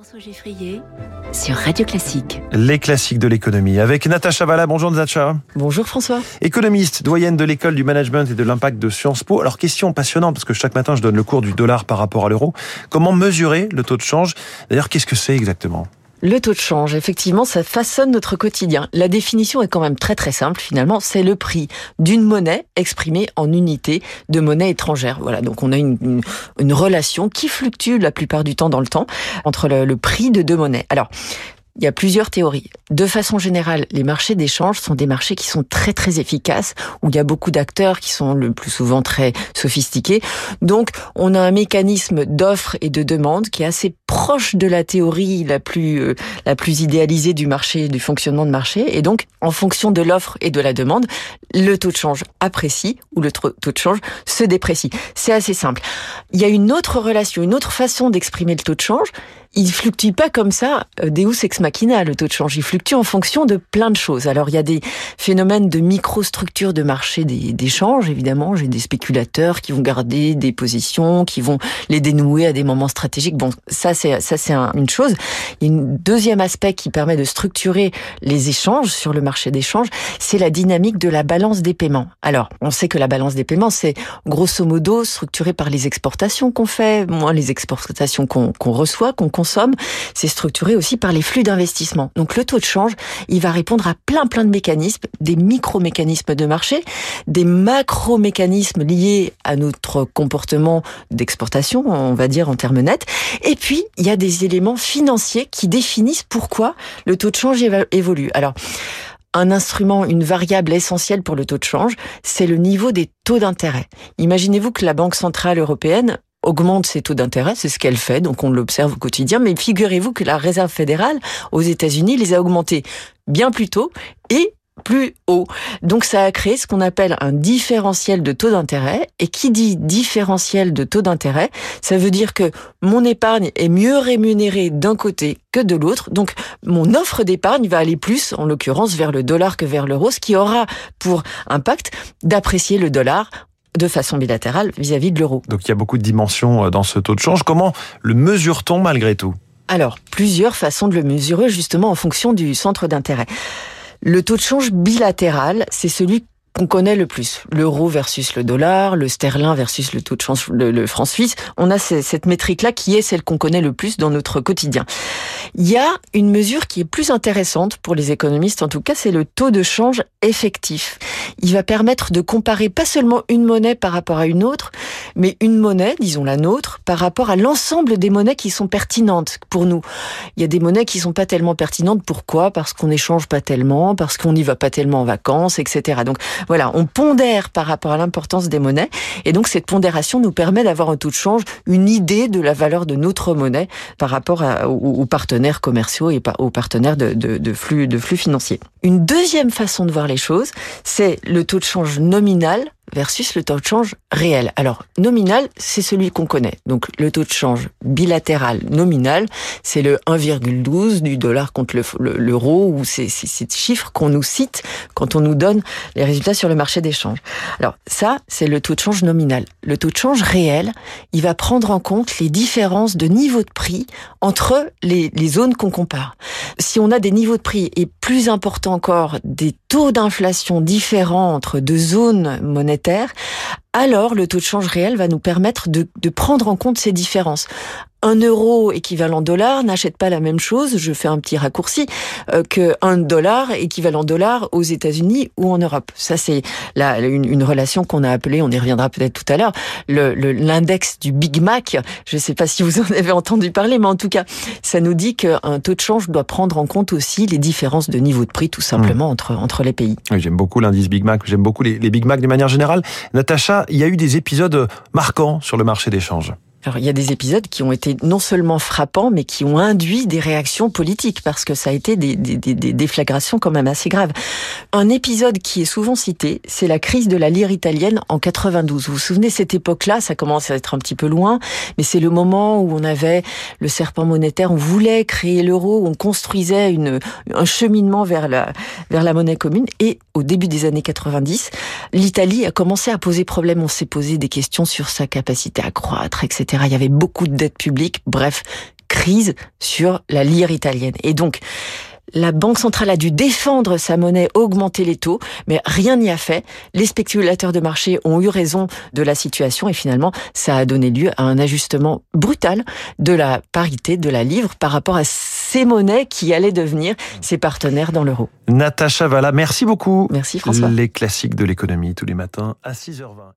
François Geffrier sur Radio Classique. Les classiques de l'économie avec Natacha Valla. Bonjour Natacha. Bonjour François. Économiste, doyenne de l'école du management et de l'impact de Sciences Po. Alors question passionnante parce que chaque matin je donne le cours du dollar par rapport à l'euro. Comment mesurer le taux de change? D'ailleurs, qu'est-ce que c'est exactement? Le taux de change, effectivement, ça façonne notre quotidien. La définition est quand même très très simple finalement, c'est le prix d'une monnaie exprimée en unité de monnaie étrangère. Voilà, donc on a une, une, relation qui fluctue la plupart du temps dans le temps entre le, le prix de deux monnaies. Alors, il y a plusieurs théories. De façon générale, les marchés d'échange sont des marchés qui sont très très efficaces, où il y a beaucoup d'acteurs qui sont le plus souvent très sophistiqués. Donc, on a un mécanisme d'offre et de demande qui est assez proche de la théorie la plus euh, la plus idéalisée du marché, du fonctionnement de marché. Et donc, en fonction de l'offre et de la demande, le taux de change apprécie ou le taux de change se déprécie. C'est assez simple. Il y a une autre relation, une autre façon d'exprimer le taux de change. Il fluctue pas comme ça, euh, Deus ex machina, le taux de change. Il fluctue en fonction de plein de choses. Alors, il y a des phénomènes de microstructure de marché d'échange, évidemment. J'ai des spéculateurs qui vont garder des positions, qui vont les dénouer à des moments stratégiques. Bon, ça, c'est, ça, c'est une chose. Il y a un deuxième aspect qui permet de structurer les échanges sur le marché d'échange, c'est la dynamique de la balance des paiements. Alors, on sait que la balance des paiements, c'est grosso modo structuré par les exportations qu'on fait, moins les exportations qu'on reçoit, qu'on consomme. C'est structuré aussi par les flux d'investissement. Donc, le taux de change, il va répondre à plein plein de mécanismes, des micro-mécanismes de marché, des macro-mécanismes liés à notre comportement d'exportation, on va dire en termes nets. Et puis, il y a des éléments financiers qui définissent pourquoi le taux de change évolue. Alors, un instrument, une variable essentielle pour le taux de change, c'est le niveau des taux d'intérêt. Imaginez-vous que la Banque Centrale Européenne augmente ses taux d'intérêt, c'est ce qu'elle fait, donc on l'observe au quotidien, mais figurez-vous que la Réserve fédérale aux États-Unis les a augmentés bien plus tôt et plus haut. Donc ça a créé ce qu'on appelle un différentiel de taux d'intérêt. Et qui dit différentiel de taux d'intérêt, ça veut dire que mon épargne est mieux rémunérée d'un côté que de l'autre. Donc mon offre d'épargne va aller plus, en l'occurrence, vers le dollar que vers l'euro, ce qui aura pour impact d'apprécier le dollar de façon bilatérale vis-à-vis -vis de l'euro. Donc il y a beaucoup de dimensions euh, dans ce taux de change. Comment le mesure-t-on malgré tout? Alors, plusieurs façons de le mesurer justement en fonction du centre d'intérêt. Le taux de change bilatéral, c'est celui qu'on connaît le plus. L'euro versus le dollar, le sterling versus le taux de change, le, franc suisse. On a cette métrique-là qui est celle qu'on connaît le plus dans notre quotidien. Il y a une mesure qui est plus intéressante pour les économistes, en tout cas, c'est le taux de change effectif. Il va permettre de comparer pas seulement une monnaie par rapport à une autre, mais une monnaie, disons la nôtre, par rapport à l'ensemble des monnaies qui sont pertinentes pour nous. Il y a des monnaies qui sont pas tellement pertinentes. Pourquoi? Parce qu'on n'échange pas tellement, parce qu'on n'y va pas tellement en vacances, etc. Donc voilà, on pondère par rapport à l'importance des monnaies, et donc cette pondération nous permet d'avoir un taux de change, une idée de la valeur de notre monnaie par rapport aux, partenaires commerciaux et aux partenaires de, flux, de flux financiers. Une deuxième façon de voir les choses, c'est le taux de change nominal versus le taux de change réel. Alors, nominal, c'est celui qu'on connaît. Donc, le taux de change bilatéral nominal, c'est le 1,12 du dollar contre l'euro, ou c'est ces chiffres qu'on nous cite quand on nous donne les résultats sur le marché d'échange. Alors, ça, c'est le taux de change nominal. Le taux de change réel, il va prendre en compte les différences de niveau de prix entre les, les zones qu'on compare. Si on a des niveaux de prix et plus important encore, des taux d'inflation différents entre deux zones monétaires, alors le taux de change réel va nous permettre de, prendre en compte ces différences un euro équivalent dollar n'achète pas la même chose, je fais un petit raccourci, euh, que un dollar équivalent dollar aux États-Unis ou en Europe. Ça, c'est la, une, relation qu'on a appelée, on y reviendra peut-être tout à l'heure, l'index du Big Mac. Je ne sais pas si vous en avez entendu parler, mais en tout cas, ça nous dit qu'un taux de change doit prendre en compte aussi les différences de niveau de prix, tout simplement, mmh. entre, entre les pays. Oui, j'aime beaucoup l'indice Big Mac, j'aime beaucoup les, les Big Mac de manière générale. Natacha, il y a eu des épisodes marquants sur le marché d'échange. Alors, il y a des épisodes qui ont été non seulement frappants, mais qui ont induit des réactions politiques, parce que ça a été des, des, des, déflagrations quand même assez graves. Un épisode qui est souvent cité, c'est la crise de la lire italienne en 92. Vous vous souvenez, cette époque-là, ça commence à être un petit peu loin, mais c'est le moment où on avait le serpent monétaire, on voulait créer l'euro, on construisait une, un cheminement vers la, vers la monnaie commune, et au début des années 90, l'Italie a commencé à poser problème, on s'est posé des questions sur sa capacité à croître, etc. Il y avait beaucoup de dettes publiques. Bref, crise sur la lire italienne. Et donc, la Banque centrale a dû défendre sa monnaie, augmenter les taux, mais rien n'y a fait. Les spéculateurs de marché ont eu raison de la situation et finalement, ça a donné lieu à un ajustement brutal de la parité de la livre par rapport à ces monnaies qui allaient devenir ses partenaires dans l'euro. Natacha Valla, merci beaucoup. Merci François. Les classiques de l'économie tous les matins à 6h20.